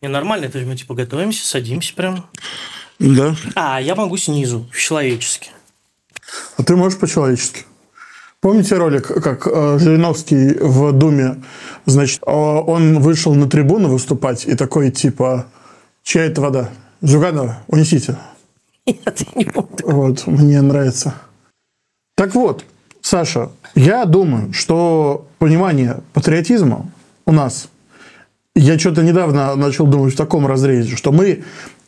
Не, нормально, это же мы типа готовимся, садимся прям. Да. А, я могу снизу, человечески. А ты можешь по-человечески. Помните ролик, как э, Жириновский в Думе, значит, э, он вышел на трибуну выступать и такой типа, чья это вода? Зюганова, унесите. Нет, не помню. Вот, мне нравится. Так вот, Саша, я думаю, что понимание патриотизма у нас, я что-то недавно начал думать в таком разрезе, что мы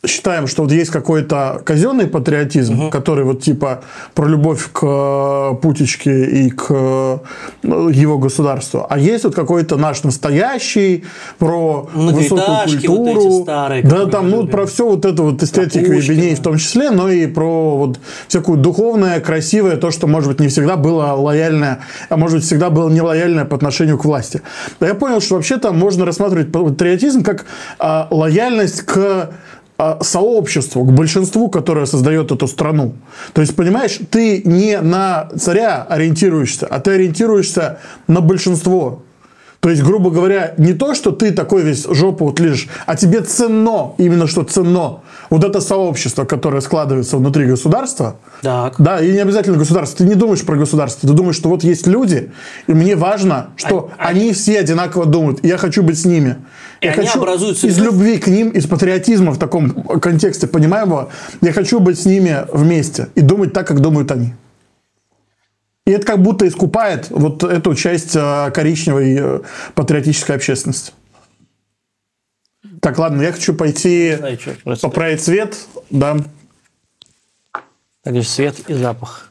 считаем, что вот есть какой-то казенный патриотизм, который вот типа про любовь к э, Путечке и к э, его государству, а есть вот какой-то наш настоящий про высокую Многоэтажки вот культуру, эти старые, да, там ну про все вот это вот эстетику Пушкина. Ебеней в том числе, но и про вот всякую духовное, красивое, то, что, может быть, не всегда было лояльное, а может быть, всегда было нелояльное по отношению к власти. Да я понял, что вообще-то можно рассматривать патриотизм как а, лояльность к сообществу, к большинству, которое создает эту страну. То есть, понимаешь, ты не на царя ориентируешься, а ты ориентируешься на большинство. То есть, грубо говоря, не то, что ты такой весь жопу вот а тебе ценно, именно что ценно, вот это сообщество, которое складывается внутри государства, Так. да, и не обязательно государство. Ты не думаешь про государство, ты думаешь, что вот есть люди, и мне важно, что А- они все одинаково думают, и я хочу быть с ними. И я хочу образуют из любви к ним, из патриотизма в таком контексте понимаемого, я хочу быть с ними вместе и думать так, как думают они. И это как будто искупает вот эту часть э, коричневой э, патриотической общественности. Так, ладно, я хочу пойти знаю, просто. поправить цвет, да. Так же свет и запах.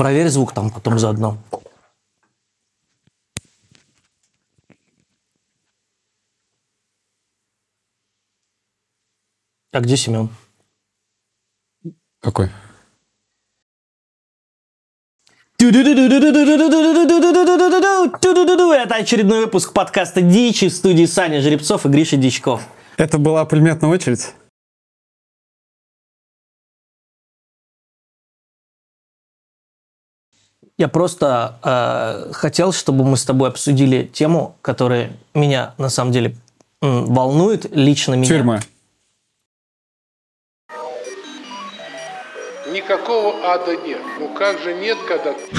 Проверь звук там потом заодно. А где Семен? Какой? Это очередной выпуск подкаста «Дичи» в студии Саня Жеребцов и Гриша Дичков. Это была пулеметная очередь? Я просто э, хотел, чтобы мы с тобой обсудили тему, которая меня на самом деле м, волнует лично меня. Тюрьма. Никакого ада нет. Ну как же нет, когда Ты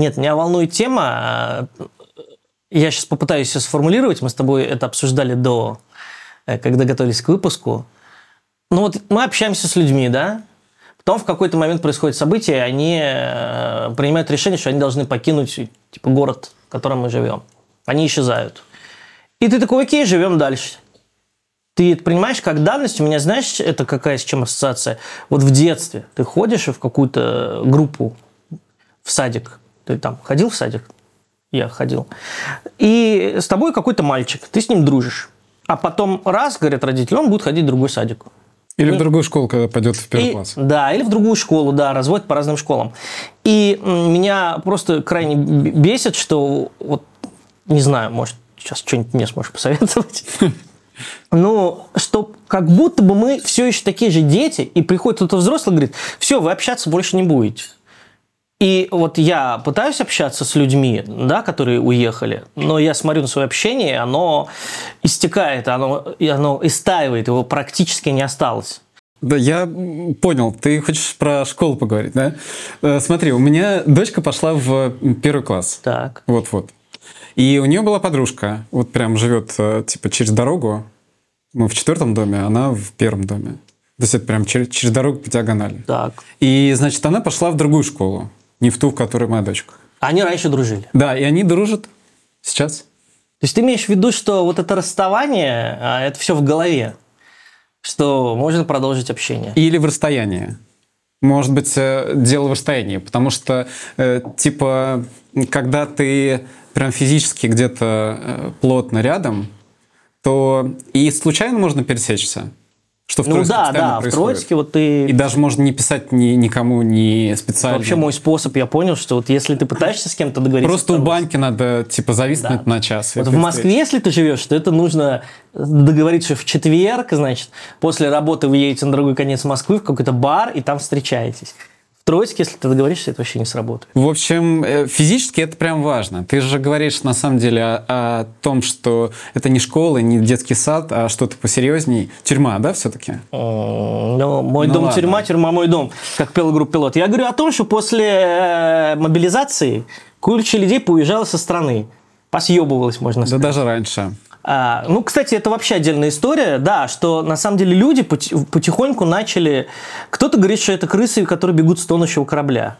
Нет, меня волнует тема. э, Я сейчас попытаюсь ее сформулировать. Мы с тобой это обсуждали до, э, когда готовились к выпуску. Ну вот мы общаемся с людьми, да? Потом в какой-то момент происходит событие, они э, принимают решение, что они должны покинуть типа город, в котором мы живем. Они исчезают. И ты такой, окей, живем дальше. Ты это понимаешь как данность. У меня, знаешь, это какая с чем ассоциация? Вот в детстве ты ходишь в какую-то группу в садик. Ты там ходил в садик? Я ходил. И с тобой какой-то мальчик, ты с ним дружишь. А потом раз, говорят родители, он будет ходить в другой садик. Или в другую школу, когда пойдет в первый И- класс. Да, или в другую школу, да, разводят по разным школам. И меня просто крайне бесит, что вот, не знаю, может, сейчас что-нибудь мне сможешь посоветовать. Ну, что как будто бы мы все еще такие же дети, и приходит кто-то взрослый и говорит, все, вы общаться больше не будете. И вот я пытаюсь общаться с людьми, да, которые уехали, но я смотрю на свое общение, оно истекает, оно, оно истаивает, его практически не осталось. Да, я понял. Ты хочешь про школу поговорить, да? Э, Смотри, у меня дочка пошла в первый класс. Так. Вот-вот. И у нее была подружка. Вот прям живет, э, типа, через дорогу. Мы в четвертом доме, а она в первом доме. То есть это прям через, через дорогу по диагонали. Так. И, значит, она пошла в другую школу. Не в ту, в которой моя дочка. Они раньше дружили. Да, и они дружат сейчас. То есть ты имеешь в виду, что вот это расставание, а, это все в голове, что можно продолжить общение. Или в расстоянии. Может быть, э, дело в расстоянии, потому что, э, типа, когда ты прям физически где-то э, плотно рядом, то и случайно можно пересечься, Что в Ну да, да, в происходит. Троицке вот ты... И даже можно не писать ни, никому не специально. Вообще мой способ, я понял, что вот если ты пытаешься с кем-то договориться... Просто у в банки надо, типа, зависнуть Да. на час. Вот в Москве, если ты живешь, то это нужно договориться в четверг, значит, после работы вы едете на другой конец Москвы в какой-то бар, и там встречаетесь. В Троицке, если ты договоришься, это вообще не сработает. В общем, э, физически это прям важно. Ты же говоришь на самом деле о, о том, что это не школа, не детский сад, а что-то посерьезней. Тюрьма, да, все-таки? Ну, мой Ну дом ладно. тюрьма, тюрьма мой дом, как пел группа пилот. Я говорю о том, что после э, мобилизации куча людей поуезжала со страны. Посъебывалась, можно Да сказать. даже раньше. А, ну, кстати, это вообще отдельная история, да, что на самом деле люди пот- потихоньку начали... Кто-то говорит, что это крысы, которые бегут с тонущего корабля.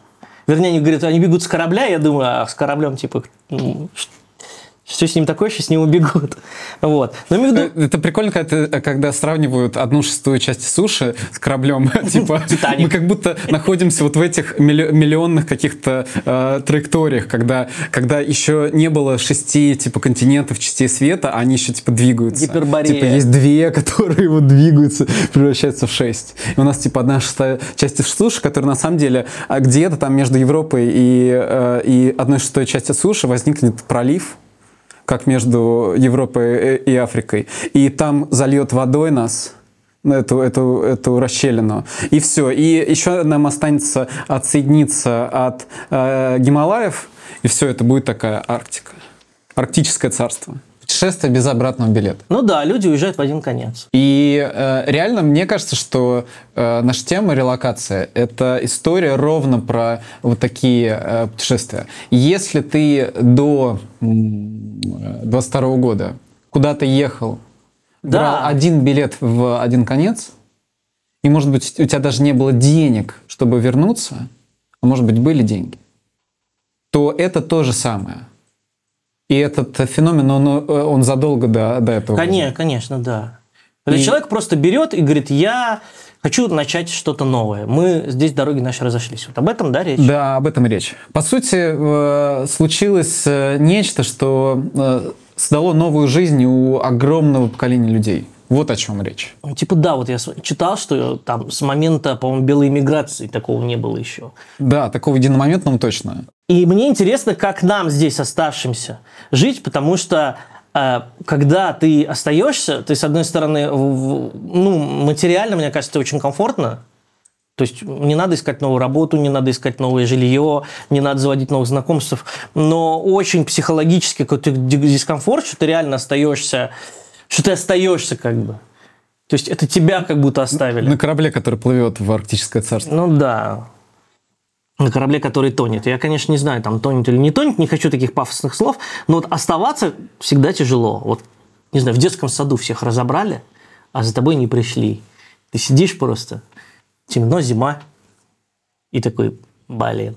Вернее, они говорят, они бегут с корабля, я думаю, а с кораблем, типа, ну, что с ним такое, что с него бегут. Вот. Но имею в виду... Это прикольно, когда, ты- когда сравнивают одну шестую часть суши с кораблем. Типа, «Титаник». мы как будто находимся вот в этих милли- миллионных каких-то э, траекториях, когда, когда еще не было шести типа континентов, частей света, а они еще типа двигаются. Гиперборея. Типа есть две, которые вот двигаются, превращаются в шесть. И у нас типа одна шестая часть суши, которая на самом деле а где-то там между Европой и, э, и одной шестой частью суши возникнет пролив, как между Европой и Африкой. И там зальет водой нас, ну, эту, эту, эту расщелину. И все. И еще нам останется отсоединиться от э, Гималаев, и все, это будет такая Арктика. Арктическое царство. Путешествие без обратного билета. Ну да, люди уезжают в один конец. И э, реально, мне кажется, что э, наша тема релокация – это история ровно про вот такие э, путешествия. Если ты до м, 22 года куда-то ехал, Да. брал один билет в один конец, и, может быть, у тебя даже не было денег, чтобы вернуться, а может быть, были деньги, то это то же самое. И этот феномен, он, он задолго до, до этого. Конечно, конечно, да. Когда И- человек просто берет и говорит, я хочу начать что-то новое. Мы здесь дороги наши разошлись. Вот об этом, да, речь? Да, об этом речь. По сути, э, случилось э, нечто, что э, создало новую жизнь у огромного поколения людей. Вот о чем речь. Ну, Типа, да, вот я читал, что там с момента, по-моему, белой иммиграции такого не было еще. Да, такого единомоментного точно. И мне интересно, как нам здесь оставшимся жить, потому что э, когда ты остаешься, ты, с одной стороны, ну, материально, мне кажется, очень комфортно. То есть не надо искать новую работу, не надо искать новое жилье, не надо заводить новых знакомств. Но очень психологически какой-то ди- дискомфорт, что ты реально остаешься, что ты остаешься как бы. То есть это тебя как будто оставили. На корабле, который плывет в Арктическое царство. Ну да. На корабле, который тонет. Я, конечно, не знаю, там тонет или не тонет, не хочу таких пафосных слов, но вот оставаться всегда тяжело. Вот, не знаю, в детском саду всех разобрали, а за тобой не пришли. Ты сидишь просто, темно, зима, и такой, блин.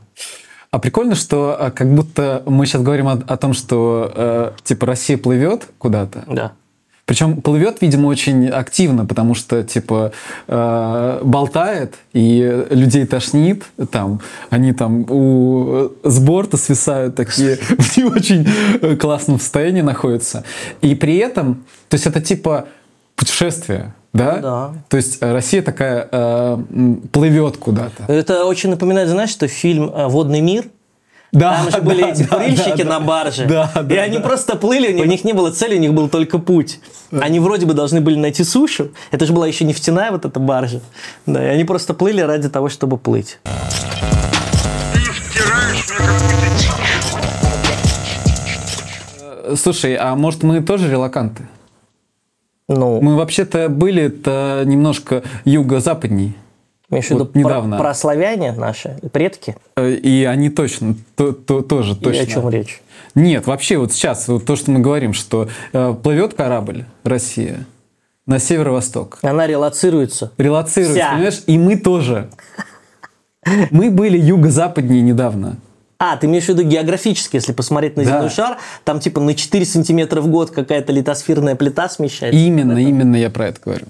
А прикольно, что э, как будто мы сейчас говорим о, о том, что э, типа Россия плывет куда-то. Да. Причем плывет, видимо, очень активно, потому что, типа, э, болтает, и людей тошнит, там, они там у, с борта свисают такие, в не очень э, классном состоянии находятся. И при этом, то есть это типа путешествие, да? Ну да. То есть Россия такая э, плывет куда-то. Это очень напоминает, знаешь, что фильм э, «Водный мир», Да, Там же были да, эти да, курильщики да, на барже. Да, и да, они да. просто плыли, у них, у них не было цели, у них был только путь. Они вроде бы должны были найти сушу. Это же была еще нефтяная вот эта баржа. Да, и они просто плыли ради того, чтобы плыть. Э, Слушай, а может мы тоже релаканты? Ну, Мы вообще-то были-то немножко юго-западней. Имеешь в виду вот недавно. про, про славяне наши, предки? Э, И они точно, то, то- тоже точно. о чем речь? Нет, вообще вот сейчас, вот то, что мы говорим, что э, плывет корабль Россия на северо-восток, Она релацируется. релацируется, Вся. понимаешь, и мы тоже. Мы были юго-западнее недавно. А, ты имеешь в виду географически, если посмотреть на Да. земной шар, там типа на 4 сантиметра в год какая-то литосферная плита смещается. Именно, именно я про это говорю.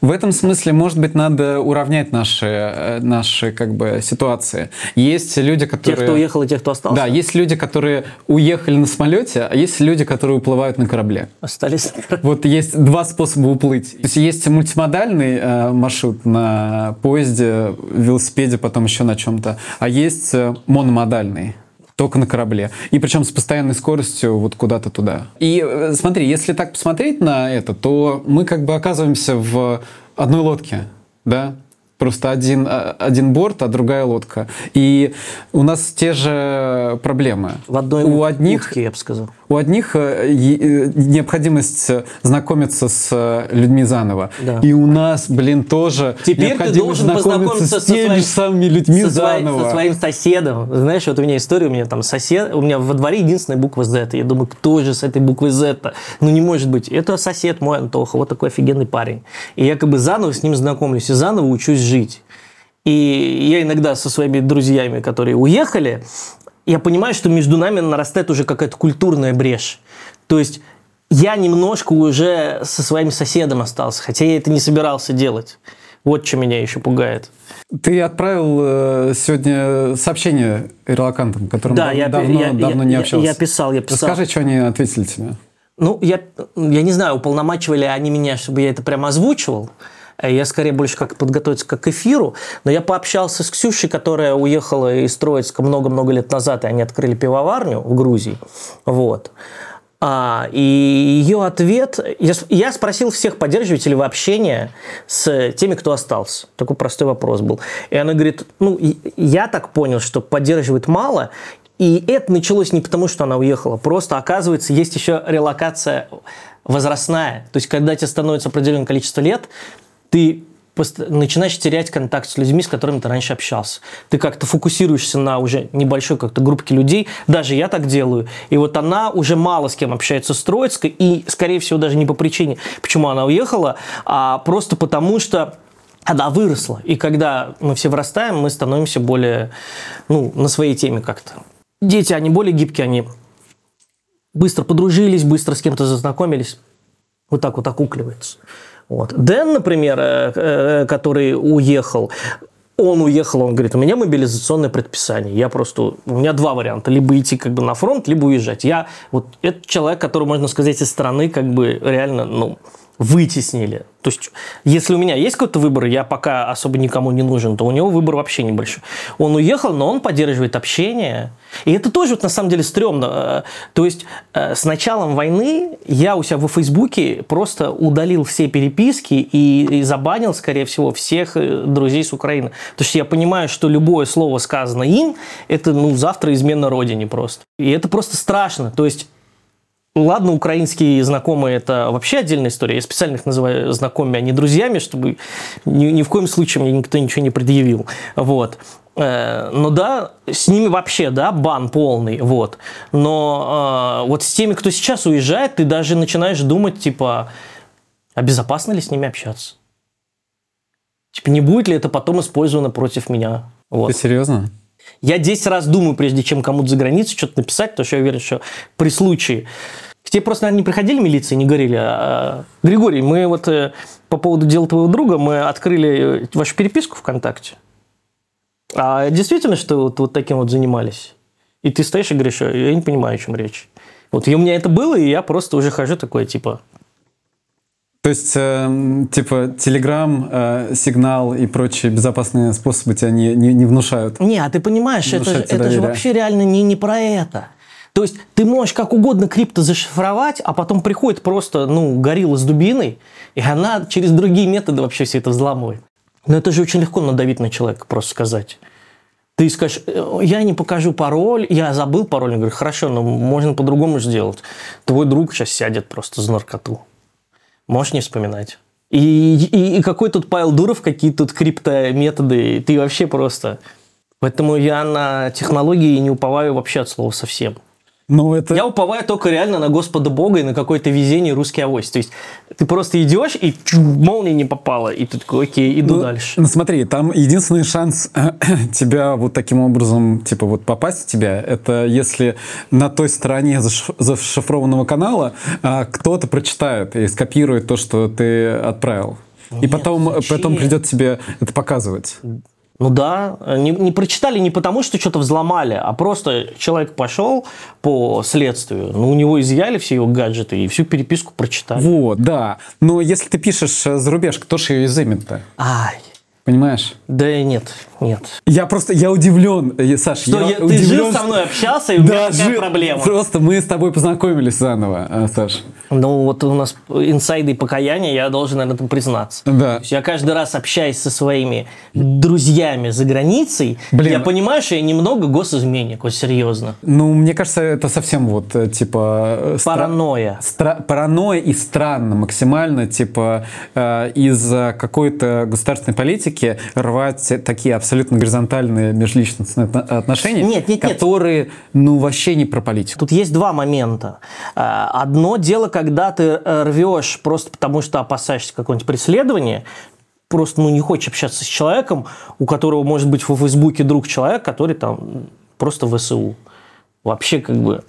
В этом смысле, может быть, надо уравнять наши, э, наши как бы, ситуации. Есть люди, которые... Тех, кто уехал, и тех, кто остался? Да, есть люди, которые уехали на самолете, а есть люди, которые уплывают на корабле. Остались. Вот есть два способа уплыть. То есть есть мультимодальный э, маршрут на поезде, велосипеде, потом еще на чем-то, а есть э, мономодальный только на корабле. И причем с постоянной скоростью вот куда-то туда. И э, смотри, если так посмотреть на это, то мы как бы оказываемся в одной лодке, да? Просто один, а, один борт, а другая лодка. И у нас те же проблемы. В одной у одних, утке, я бы сказал. у одних э, э, необходимость знакомиться с э, людьми заново. Да. И у нас, блин, тоже Теперь ты должен знакомиться познакомиться с теми своим- же самыми людьми со, заново. со своим соседом. Знаешь, вот у меня история, у меня там сосед, у меня во дворе единственная буква Z. Я думаю, кто же с этой буквой Z? -то? Ну, не может быть. Это сосед мой Антоха, вот такой офигенный парень. И я как бы заново с ним знакомлюсь и заново учусь жить. И я иногда со своими друзьями, которые уехали, я понимаю, что между нами нарастает уже какая-то культурная брешь. То есть я немножко уже со своим соседом остался, хотя я это не собирался делать. Вот что меня еще пугает. Ты отправил э, сегодня сообщение релакантам, которым Да, дав- я, давно, я, давно я- не я- общался. я писал, я писал. Расскажи, что они ответили тебе. Ну, я, я не знаю, уполномачивали они меня, чтобы я это прямо озвучивал. Э, Я скорее больше как подготовиться к эфиру. Но я пообщался с Ксюшей, которая уехала из Троицка много-много лет назад, и они открыли пивоварню в Грузии. Вот. А, и ее ответ... Я, я спросил всех, поддерживаете ли вы общение с теми, кто остался. Такой простой вопрос был. И она говорит, ну, я так понял, что поддерживает мало, и это началось не потому, что она уехала. Просто, оказывается, есть еще релокация возрастная. То есть, когда тебе становится определенное количество лет, ты начинаешь терять контакт с людьми, с которыми ты раньше общался. Ты как-то фокусируешься на уже небольшой как-то группке людей. Даже я так делаю. И вот она уже мало с кем общается с Троицкой. И, скорее всего, даже не по причине, почему она уехала, а просто потому, что она выросла. И когда мы все вырастаем, мы становимся более, ну, на своей теме как-то. Дети, они более гибкие, они быстро подружились, быстро с кем-то зазнакомились. Вот так вот окукливается. Вот. Дэн, например, э, э, который уехал, он уехал, он говорит, у меня мобилизационное предписание. Я просто... У меня два варианта. Либо идти как бы на фронт, либо уезжать. Я вот... Это человек, который, можно сказать, из страны как бы реально, ну, вытеснили. То есть, если у меня есть какой-то выбор, я пока особо никому не нужен, то у него выбор вообще небольшой. Он уехал, но он поддерживает общение. И это тоже вот на самом деле стрёмно. Э, То есть, э, с началом войны я у себя во Фейсбуке просто удалил все переписки и, и забанил, скорее всего, всех э, друзей с Украины. Потому что я понимаю, что любое слово сказано им, это ну, завтра измена родине просто. И это просто страшно. То есть, Ладно, украинские знакомые – это вообще отдельная история. Я специально их называю знакомыми, а не друзьями, чтобы ни, ни в коем случае мне никто ничего не предъявил. Вот. Э, Но да, с ними вообще, да, бан полный, вот. Но э, вот с теми, кто сейчас уезжает, ты даже начинаешь думать, типа, а безопасно ли с ними общаться? Типа, не будет ли это потом использовано против меня? Вот. Ты серьезно? Я 10 раз думаю, прежде чем кому-то за границу что-то написать, потому что я уверен, что при случае... К тебе просто, наверное, не приходили милиции, не говорили, а, Григорий, мы вот э, по поводу дела твоего друга, мы открыли э, вашу переписку ВКонтакте. А действительно, что вот, вот таким вот занимались? И ты стоишь и говоришь, я не понимаю, о чем речь. Вот и у меня это было, и я просто уже хожу такой, типа, То есть, э, типа, Телеграм, э, Сигнал и прочие безопасные способы тебя не, не, не внушают. Не, а ты понимаешь, это, же- это же вообще реально не, не про это. То есть ты можешь как угодно крипто зашифровать, а потом приходит просто, ну, горилла с дубиной, и она через другие методы вообще все это взламывает. Но это же очень легко надавить на человека, просто сказать. Ты скажешь, «Э, я не покажу пароль, я забыл пароль. Он говорит, хорошо, но можно по-другому сделать. Твой друг сейчас сядет просто за наркоту. Можешь не вспоминать. И, и, и какой тут Павел Дуров, какие тут криптометоды, ты вообще просто... Поэтому я на технологии не уповаю вообще от слова совсем. Ну, это... Я уповаю только реально на Господа Бога и на какое-то везение русский авось. То есть ты просто идешь, и чу, молния не попала, и ты такой, окей, иду Ну, дальше. Ну, смотри, там единственный шанс тебя вот таким образом, типа, вот попасть в тебя, это если на той стороне заш- зашифрованного канала а, кто-то прочитает и скопирует то, что ты отправил. И потом, зачем? потом придет тебе это показывать. Ну да, не, не прочитали не потому, что что-то взломали, а просто человек пошел по следствию, ну у него изъяли все его гаджеты и всю переписку прочитали. Вот, да. Но если ты пишешь э, за рубеж, кто же ее изымет-то? Ай, Понимаешь? да нет, нет. Я просто, я удивлен, э, Саш, Что, я я- ты удивлен, жил со мной, общался, и у меня такая жил. проблема. Просто мы с тобой познакомились заново, э, Саш. Ну вот у нас инсайды и покаяния, я должен на этом признаться. Да. То есть я каждый раз общаясь со своими друзьями за границей, Блин. я понимаю, что я немного госизменник, вот серьезно. Ну, мне кажется, это совсем вот, э, типа... э, стра- Паранойя. Стра- паранойя и странно максимально, типа, э, из-за какой-то государственной политики рвать такие абсолютно горизонтальные межличностные отно- отношения, Нет, нет, нет. которые, ну, вообще не про политику. Тут есть два момента. Э, Одно дело, когда ты э, рвешь просто потому, что опасаешься какого-нибудь преследования, просто ну, не хочешь общаться с человеком, у которого может быть в Фейсбуке друг человек, который там просто в ВСУ. Вообще как бы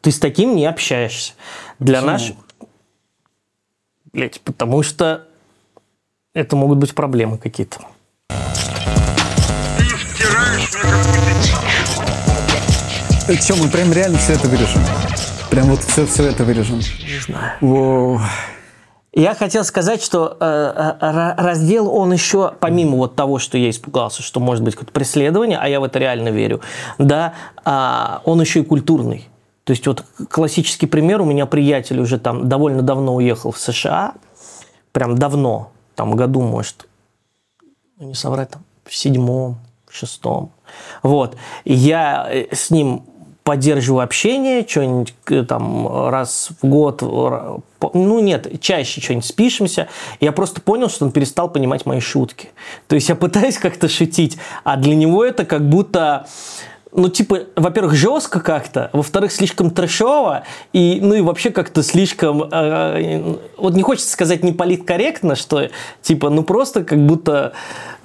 ты с таким не общаешься. Для наших... Блять, потому что это могут быть проблемы какие-то. Ты втираешь мне какую-то дичь. Че, мы прям реально все это вырежем? Прям вот все, все это вырежем. Не знаю. Воу. Я хотел сказать, что э, э, ра- раздел, он еще, помимо вот того, что я испугался, что может быть какое-то преследование, а я в это реально верю, да, а, он еще и культурный. То есть вот классический пример, у меня приятель уже там довольно давно уехал в США, прям давно, там году, может, ну, не соврать, там, в седьмом, в шестом. Вот. Я э, с ним поддерживаю общение, что-нибудь там раз в год, ну нет, чаще что-нибудь спишемся. Я просто понял, что он перестал понимать мои шутки. То есть я пытаюсь как-то шутить, а для него это как будто ну, типа, во-первых, жестко как-то, во-вторых, слишком трэшово, и, ну, и вообще как-то слишком, э, вот не хочется сказать не политкорректно, что, типа, ну, просто как будто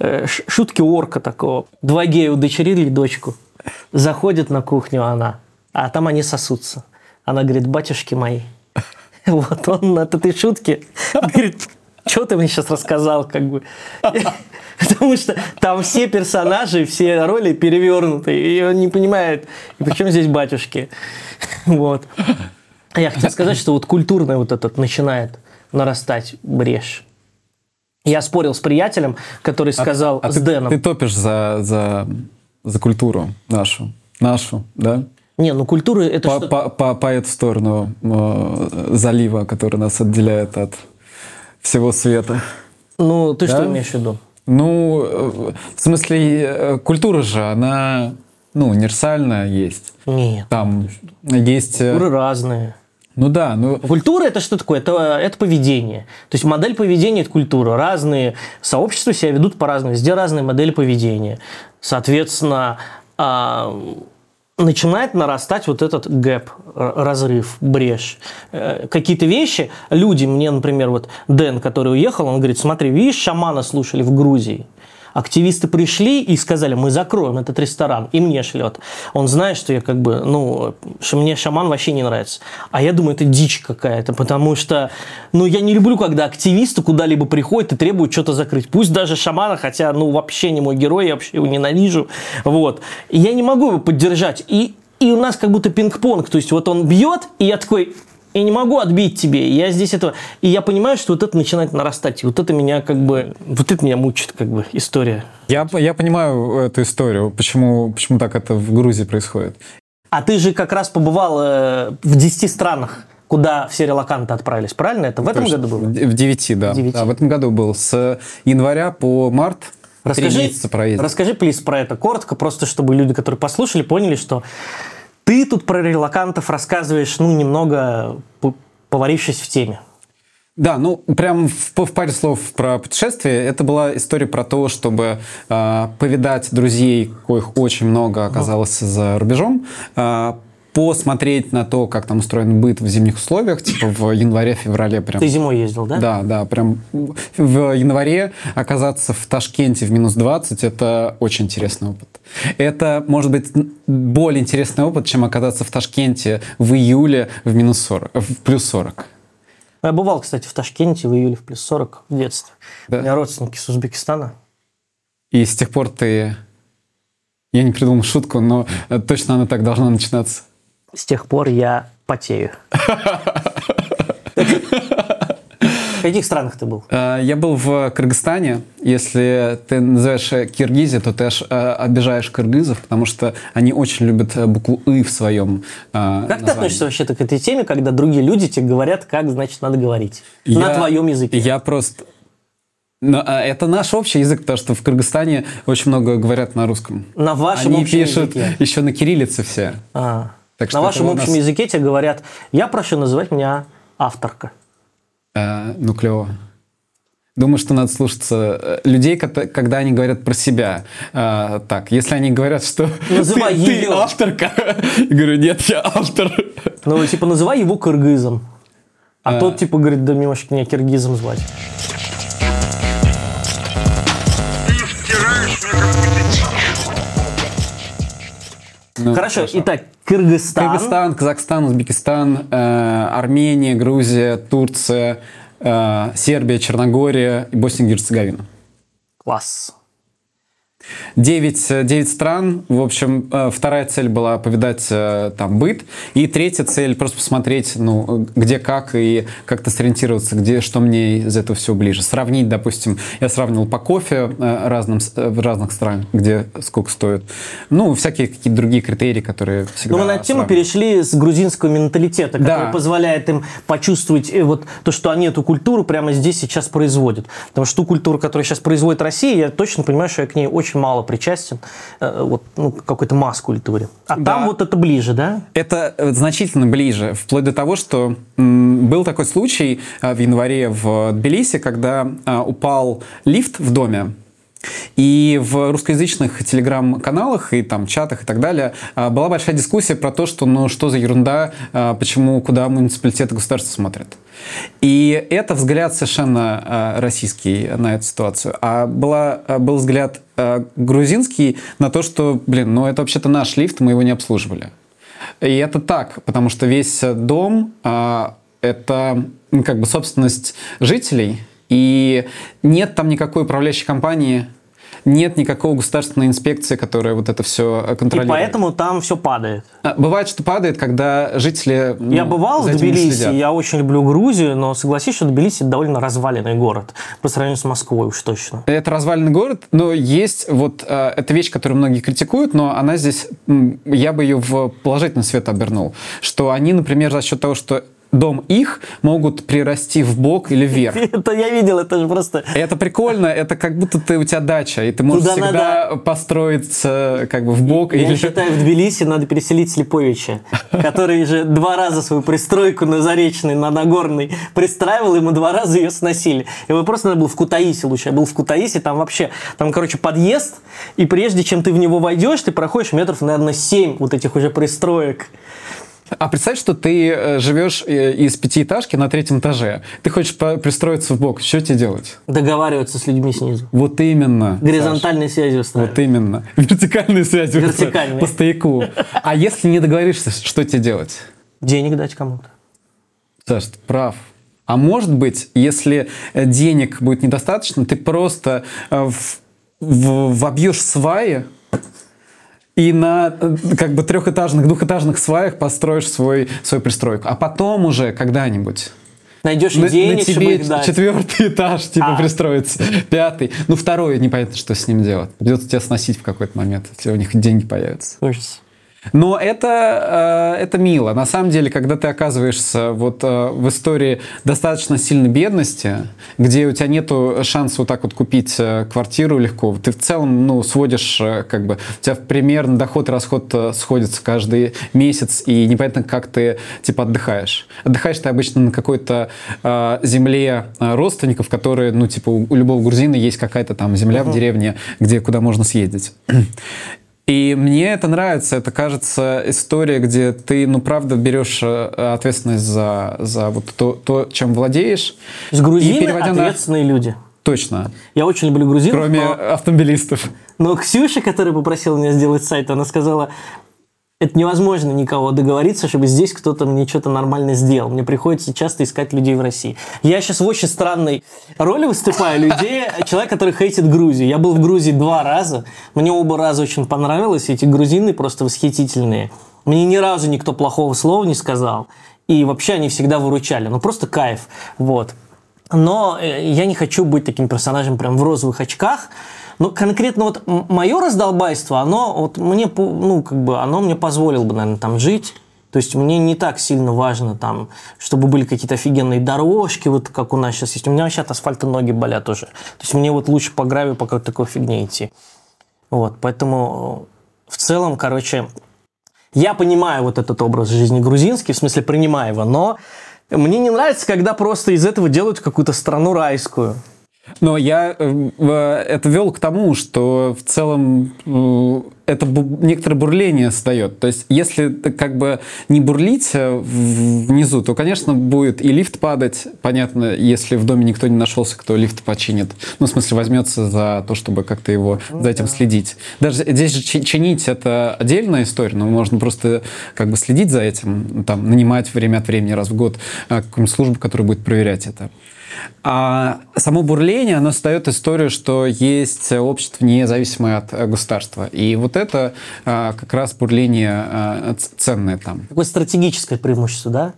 э, шутки орка такого. Два гея удочерили дочку, заходит на кухню она, а там они сосутся. Она говорит, батюшки мои. Вот он от этой шутки говорит, что ты мне сейчас рассказал, как бы. Потому что там все персонажи, все роли перевернуты, и он не понимает, и причем здесь батюшки. Вот. А Я хотел сказать, что вот культурный вот этот начинает нарастать брешь. Я спорил с приятелем, который сказал А с ты, Дэном. ты топишь за, за, за культуру нашу. Нашу, да? Не, ну культура это По, что? по, по, по эту сторону э, залива, который нас отделяет от всего света. Ну, ты что Да? имеешь в виду? Ну, э, в смысле, э, культура же, она, ну, универсальная есть. Нет. Там есть... э, Культуры разные. Ну да, ну... Культура это что такое? Это, это поведение. То есть модель поведения это культура. Разные сообщества себя ведут по-разному. Везде разные модели поведения. Соответственно, а, начинает нарастать вот этот гэп, р- разрыв, брешь. Э, Какие-то вещи, люди, мне, например, вот Дэн, который уехал, он говорит, смотри, видишь, шамана слушали в Грузии. Активисты пришли и сказали, мы закроем этот ресторан, и мне шлет. Он знает, что я как бы, ну, что мне шаман вообще не нравится. А я думаю, это дичь какая-то, потому что, ну, я не люблю, когда активисты куда-либо приходят и требуют что-то закрыть. Пусть даже шамана, хотя, ну, вообще не мой герой, я вообще его ненавижу. Вот. И я не могу его поддержать. И, и у нас как будто пинг-понг. То есть вот он бьет, и я такой, я не могу отбить тебе. Я здесь этого... И я понимаю, что вот это начинает нарастать. И вот это меня как бы... Вот это меня мучит как бы история. Я, я понимаю эту историю, почему, почему так это в Грузии происходит. А ты же как раз побывал э, в 10 странах, куда все релаканты отправились, правильно? Это в этом Точно. году было? В в девяти, да. В девяти. Да, в этом году был. С января по март три Расскажи, месяца проездил. расскажи, плиз, про это коротко, просто чтобы люди, которые послушали, поняли, что ты тут про релакантов рассказываешь, ну, немного поварившись в теме. Да, ну прям в, в паре слов про путешествие. Это была история про то, чтобы э, повидать друзей, коих очень много оказалось за рубежом, э, посмотреть на то, как там устроен быт в зимних условиях, типа в январе-феврале прям. Ты зимой ездил, да? Да, да, прям в январе оказаться в Ташкенте в минус 20 – это очень интересный опыт. Это, может быть, более интересный опыт, чем оказаться в Ташкенте в июле в минус 40, в плюс 40. Я бывал, кстати, в Ташкенте в июле в плюс 40 в детстве. Да? У меня родственники с Узбекистана. И с тех пор ты... Я не придумал шутку, но точно она так должна начинаться. С тех пор я потею. В каких странах ты был? Э, Я был в Кыргызстане. Если ты называешь Киргизия, то ты аж э, обижаешь кыргызов, потому что они очень любят э, букву «ы» в своем э, Как ты названии. относишься вообще к этой теме, когда другие люди тебе говорят, как, значит, надо говорить? На Я- твоем языке. Я просто... Но, а, это наш общий язык, потому что в Кыргызстане очень много говорят на русском. На вашем Они общем пишут языке. еще на кириллице все. А. Так На вашем у нас- общем языке тебе говорят, я прошу называть меня авторка. Э, ну, клево. Думаю, что надо слушаться э, людей, когда они говорят про себя. Э, так, если они говорят, что Называй ты, ты её. авторка, я говорю, нет, я автор. Ну, типа, называй его кыргызом. А, А. тот, типа, говорит, да мимошки меня киргизом звать. Ты. Ну, Хорошо, итак, Кыргызстан. Кыргызстан, Казахстан, Узбекистан, э, Армения, Грузия, Турция, э, Сербия, Черногория и Босния и Герцеговина. Класс. Девять, э, девять стран. В общем, э, вторая цель была повидать э, там быт. И третья цель просто посмотреть, ну, где как и как-то сориентироваться, где, что мне из этого всего ближе. Сравнить, допустим, я сравнивал по кофе э, разным, э, в разных странах, где сколько стоит. Ну, всякие какие-то другие критерии, которые всегда Ну, мы на эту тему перешли с грузинского менталитета, который Да. позволяет им почувствовать э, вот то, что они эту культуру прямо здесь сейчас производят. Потому что ту культуру, которую сейчас производит Россия, я точно понимаю, что я к ней очень мало причастен, э, вот, ну, какой-то масс-культуре. А Да. там вот это ближе, да? Это э, значительно ближе, вплоть до того, что был такой случай э, в январе в Тбилиси, когда упал лифт в доме. И в русскоязычных телеграм-каналах и там чатах и так далее была большая дискуссия про то, что ну что за ерунда, почему, куда муниципалитеты государства смотрят. И это взгляд совершенно э, российский на эту ситуацию. А была, э, был взгляд э, грузинский на то, что, блин, ну это вообще-то наш лифт, мы его не обслуживали. И это так, потому что весь дом а, это ну, как бы собственность жителей, и нет там никакой управляющей компании, нет никакой государственной инспекции, которая вот это все И контролирует. поэтому там все падает. А, Бывает, что падает, когда жители ну, Я бывал в Тбилиси, я очень люблю Грузию, но согласись, что Тбилиси довольно разваленный город по сравнению с Москвой уж точно. Это разваленный город, но есть вот э, эта вещь, которую многие критикуют, но она здесь, я бы ее в положительный свет обернул, что они, например, за счет того, что дом их могут прирасти в бок или вверх. Это я видел, это же просто... Это прикольно, это как будто ты у тебя дача, и ты можешь Туда всегда построиться как бы в бок Я или считаю, в Тбилиси надо переселить Слеповича, который же два раза свою пристройку на Заречной, на Нагорной пристраивал, и мы два раза ее сносили. Его просто надо было в Кутаиси лучше. Я был в Кутаиси, там вообще, там, короче, подъезд, и прежде чем ты в него войдешь, ты проходишь метров, наверное, 7 вот этих уже пристроек. А представь, что ты э, живешь э, из пятиэтажки на третьем этаже. Ты хочешь пристроиться в бок. Что тебе делать? Договариваться с людьми снизу. Вот именно. Саш. Горизонтальной связи устраивать. Вот именно. Вертикальные связи. Вертикальные. По стояку. А если не договоришься, что тебе делать? Денег дать кому-то. Саш, ты прав. А может быть, если э, денег будет недостаточно, ты просто в- в- вобьешь сваи и на э, как бы трехэтажных, двухэтажных сваях построишь свой, свою пристройку. А потом уже когда-нибудь Найдешь на, денег, на чтобы тебе их дать. четвертый этаж типа А. пристроится, пятый. Ну, второй непонятно, что с ним делать. Придется тебя сносить в какой-то момент, если у них деньги появятся. Ужас. Но это, э, это мило. На самом деле, когда ты оказываешься вот э, в истории достаточно сильной бедности, где у тебя нету шанса вот так вот купить э, квартиру легко, ты в целом, ну, сводишь, как бы, у тебя примерно доход и расход сходятся каждый месяц, и непонятно, как ты, типа, отдыхаешь. Отдыхаешь ты обычно на какой-то земле родственников, которые, ну, типа, у, любого грузина есть какая-то там земля в деревне, где, куда можно съездить. И мне это нравится. Это, кажется, история, где ты, ну, правда, берешь э, ответственность за, за вот то, то, чем владеешь. С грузины И переводя на- ответственные люди. Точно. Я очень люблю грузинов, Кроме но- автомобилистов. Но Ксюша, которая попросила меня сделать сайт, она сказала, это невозможно никого договориться, чтобы здесь кто-то мне что-то нормально сделал. Мне приходится часто искать людей в России. Я сейчас в очень странной роли выступаю людей, человек, который хейтит Грузию. Я был в Грузии два раза. Мне оба раза очень понравилось. Эти грузины просто восхитительные. Мне ни разу никто плохого слова не сказал. И вообще они всегда выручали. Ну, просто кайф. Вот. Но э, я не хочу быть таким персонажем прям в розовых очках. Но конкретно вот мое раздолбайство, оно вот мне, ну, как бы, оно мне позволило бы, наверное, там жить. То есть мне не так сильно важно там, чтобы были какие-то офигенные дорожки, вот как у нас сейчас есть. У меня вообще от асфальта ноги болят уже. То есть мне вот лучше по гравию по какой-то такой фигне идти. Вот, поэтому в целом, короче, я понимаю вот этот образ жизни грузинский, в смысле принимаю его, но мне не нравится, когда просто из этого делают какую-то страну райскую. Но я э, это вел к тому, что в целом э, это некоторое бурление создает. То есть, если как бы не бурлить э, внизу, то, конечно, будет и лифт падать. Понятно, если в доме никто не нашелся, кто лифт починит. Ну, в смысле, возьмется за то, чтобы как-то его ну, за этим да. следить. Даже здесь же чинить это отдельная история, но можно просто как бы следить за этим, там, нанимать время от времени, раз в год, какую-нибудь службу, которая будет проверять это. А само бурление, оно создает историю, что есть общество независимое от государства. И вот это а, как раз бурление а, ценное там. Такое стратегическое преимущество, да?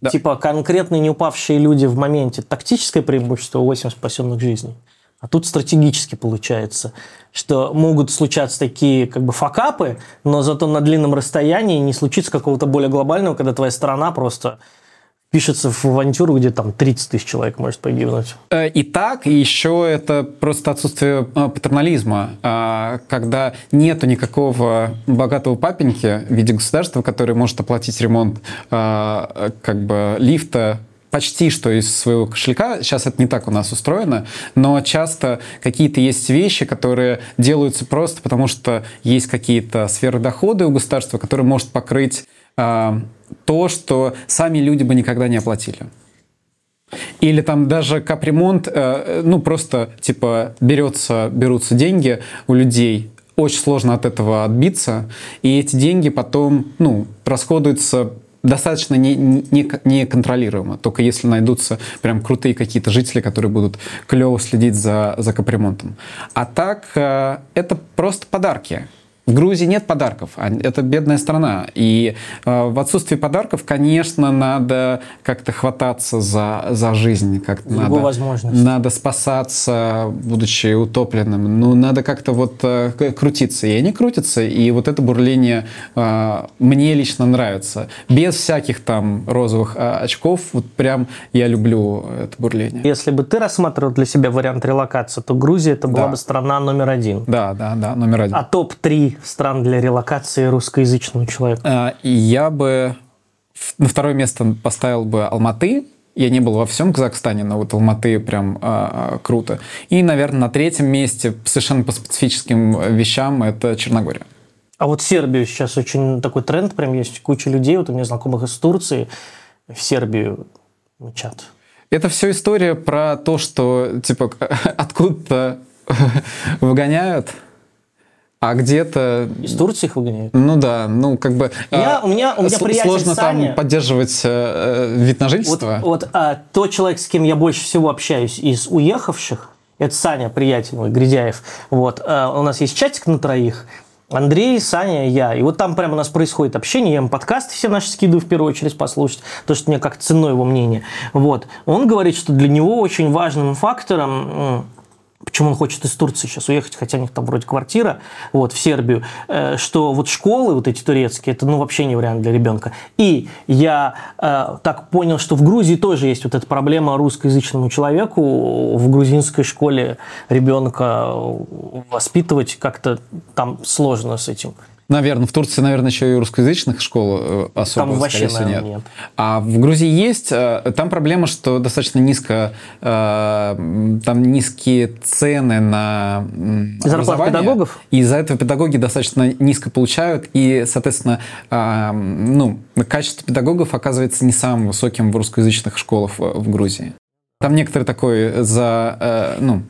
Да. Типа конкретные не упавшие люди в моменте. Тактическое преимущество 8 спасенных жизней. А тут стратегически получается, что могут случаться такие как бы факапы, но зато на длинном расстоянии не случится какого-то более глобального, когда твоя страна просто пишется в авантюру, где там 30 тысяч человек может погибнуть. Э, и так, и еще это просто отсутствие э, патернализма, а, когда нету никакого богатого папеньки в виде государства, который может оплатить ремонт а, как бы лифта, почти что из своего кошелька. Сейчас это не так у нас устроено, но часто какие-то есть вещи, которые делаются просто потому, что есть какие-то сферы дохода у государства, которые может покрыть то, что сами люди бы никогда не оплатили. Или там даже капремонт, э, ну просто типа берется, берутся деньги у людей, очень сложно от этого отбиться, и эти деньги потом, ну, расходуются достаточно не, не, неконтролируемо, только если найдутся прям крутые какие-то жители, которые будут клево следить за, за капремонтом. А так, э, это просто подарки. В Грузии нет подарков, а это бедная страна. И э, в отсутствии подарков, конечно, надо как-то хвататься за, за жизнь. Как надо, возможность. надо спасаться, будучи утопленным. Ну, надо как-то вот э, крутиться. И они крутятся. И вот это бурление э, мне лично нравится. Без всяких там розовых э, очков. Вот прям я люблю это бурление. Если бы ты рассматривал для себя вариант релокации, то Грузия это была Да. бы страна номер один. Да, да, да, номер один. А топ-3 стран для релокации русскоязычного человека? А, Я бы на второе место поставил бы Алматы. Я не был во всем Казахстане, но вот Алматы прям а, круто. И, наверное, на третьем месте совершенно по специфическим вещам это Черногория. А вот Сербию сейчас очень такой тренд прям есть. Куча людей, вот у меня знакомых из Турции, в Сербию мчат. Это все история про то, что типа откуда-то выгоняют, а где-то Из Турции их выгоняют? ну да, ну как бы Я- а, у меня- у меня приятель сложно Саня. там поддерживать э, э, вид на Вот, жительство. вот а, тот человек, с кем я больше всего общаюсь из уехавших, это Саня, приятель мой, Гридяев. Вот, а, у нас есть чатик на троих. Андрей, Саня, я. И вот там прямо у нас происходит общение. Я ему подкасты все наши скидываю в первую очередь послушать, потому что мне как ценно его мнение. Вот. Он говорит, что для него очень важным фактором почему он хочет из Турции сейчас уехать, хотя у них там вроде квартира, вот, в Сербию, э, что вот школы вот эти турецкие, это ну вообще не вариант для ребенка. И я э, так понял, что в Грузии тоже есть вот эта проблема русскоязычному человеку в грузинской школе ребенка воспитывать как-то там сложно с этим. Наверное, в Турции, наверное, еще и русскоязычных школ э, особо, Там вообще, всего, наверное, нет. нет. А в Грузии есть. э, Там проблема, что достаточно низко, э, там низкие цены на образование. педагогов? И из-за этого педагоги достаточно низко получают, и, соответственно, э, ну, качество педагогов оказывается не самым высоким в русскоязычных школах в, Грузии. Там некоторый такой за, ну,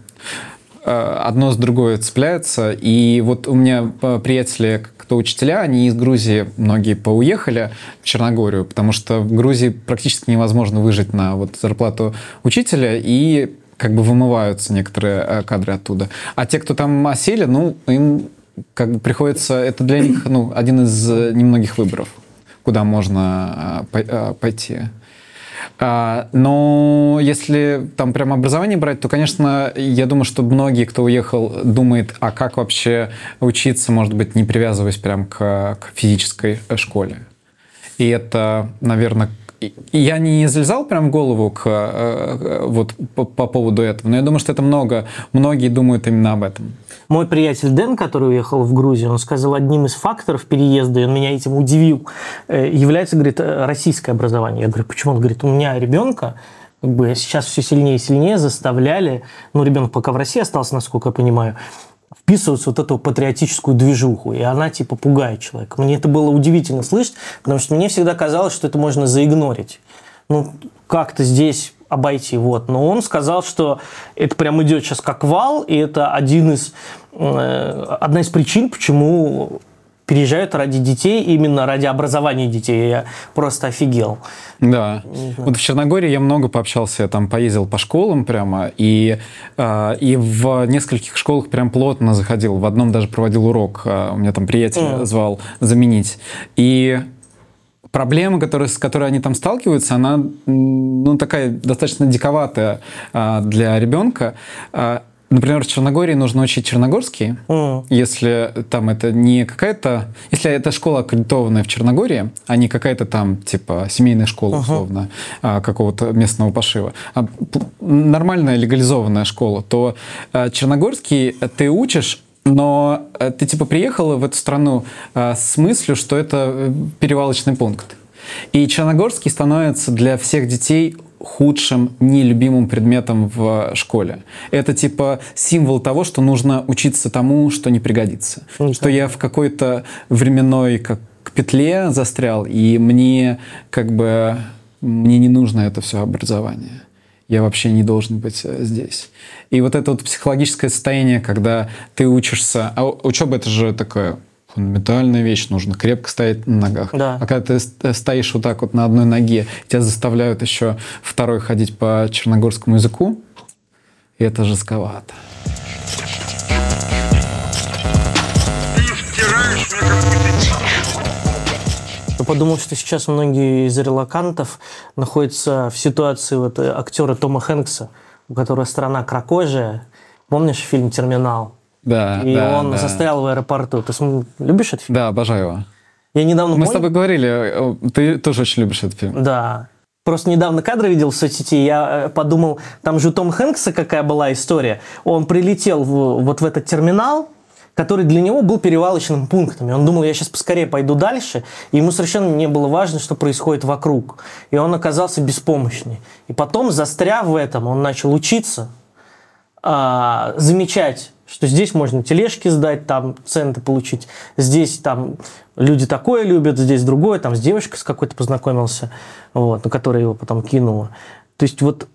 одно с другое цепляется. И вот у меня э, приятели, кто учителя, они из Грузии, многие поуехали в Черногорию, потому что в Грузии практически невозможно выжить на вот зарплату учителя, и как бы вымываются некоторые э, кадры оттуда. А те, кто там осели, ну, им как бы приходится, это для них, ну, один из э, немногих выборов, куда можно э, пой- э, пойти. А, Но если там прям образование брать, то, конечно, я думаю, что многие, кто уехал, думает, а как вообще учиться, может быть, не привязываясь прям к, к физической школе. И это, наверное, я не залезал прям в голову к, э, вот по, по поводу этого, но я думаю, что это много, многие думают именно об этом. Мой приятель Дэн, который уехал в Грузию, он сказал, одним из факторов переезда, и он меня этим удивил, э, является, говорит, э, российское образование. Я говорю, почему? Он говорит, у меня ребенка как бы сейчас все сильнее и сильнее заставляли, ну, ребенок пока в России остался, насколько я понимаю, вписываться в вот эту патриотическую движуху, и она типа пугает человека. Мне это было удивительно слышать, потому что мне всегда казалось, что это можно заигнорить. Ну, как-то здесь обойти. Вот. Но он сказал, что это прям идет сейчас как вал, и это один из, э, одна из причин, почему переезжают ради детей, именно ради образования детей. Я просто офигел. Да. Вот в Черногории я много пообщался, я там поездил по школам прямо, и, э, и в нескольких школах прям плотно заходил. В одном даже проводил урок, э, у меня там приятель Мгм. звал заменить. И проблема, которая, с которой они там сталкиваются, она ну, такая достаточно диковатая а, для ребенка. А, Например, в Черногории нужно учить черногорский, М. если там это не какая-то... Если это школа аккредитованная в Черногории, а не какая-то там, типа, семейная школа, условно, а, какого-то местного пошива, а нормальная легализованная школа, то а, черногорский ты учишь но э, ты типа приехала в эту страну а, с мыслью, что это э, перевалочный пункт. И черногорский становится для всех детей худшим, нелюбимым предметом в школе. Это типа символ того, что нужно учиться тому, что не пригодится. Никак. Что я в какой-то временной как петле застрял, и мне как бы мне не нужно это все образование. Я вообще не должен быть э, здесь. И вот это вот психологическое состояние, когда ты учишься, а учеба это же такая фундаментальная вещь, нужно крепко стоять на ногах. Да. А когда ты ст- стоишь вот так вот на одной ноге, тебя заставляют еще второй ходить по черногорскому языку, и это жестковато. Я подумал, что сейчас многие из релакантов находятся в ситуации вот э, актера Тома Хэнкса, у которого страна кракожия. Помнишь фильм «Терминал»? Да, И да, он да. застрял в аэропорту. Ты см- любишь этот фильм? Да, обожаю его. Я недавно Мы с понял- тобой говорили, э, ты тоже очень любишь этот фильм. Да. Просто недавно кадры видел в соцсети, я э, подумал, там же у Тома Хэнкса какая была история. Он прилетел в- вот в этот терминал, который для него был перевалочным пунктом. И он думал, я сейчас поскорее пойду дальше. И ему совершенно не было важно, что происходит вокруг. И он оказался беспомощный. И потом, застряв в этом, он начал учиться, а, замечать, что здесь можно тележки сдать, там центы получить, здесь там люди такое любят, здесь другое, там с девушкой с какой-то познакомился, вот, ну, которая его потом кинула. То есть вот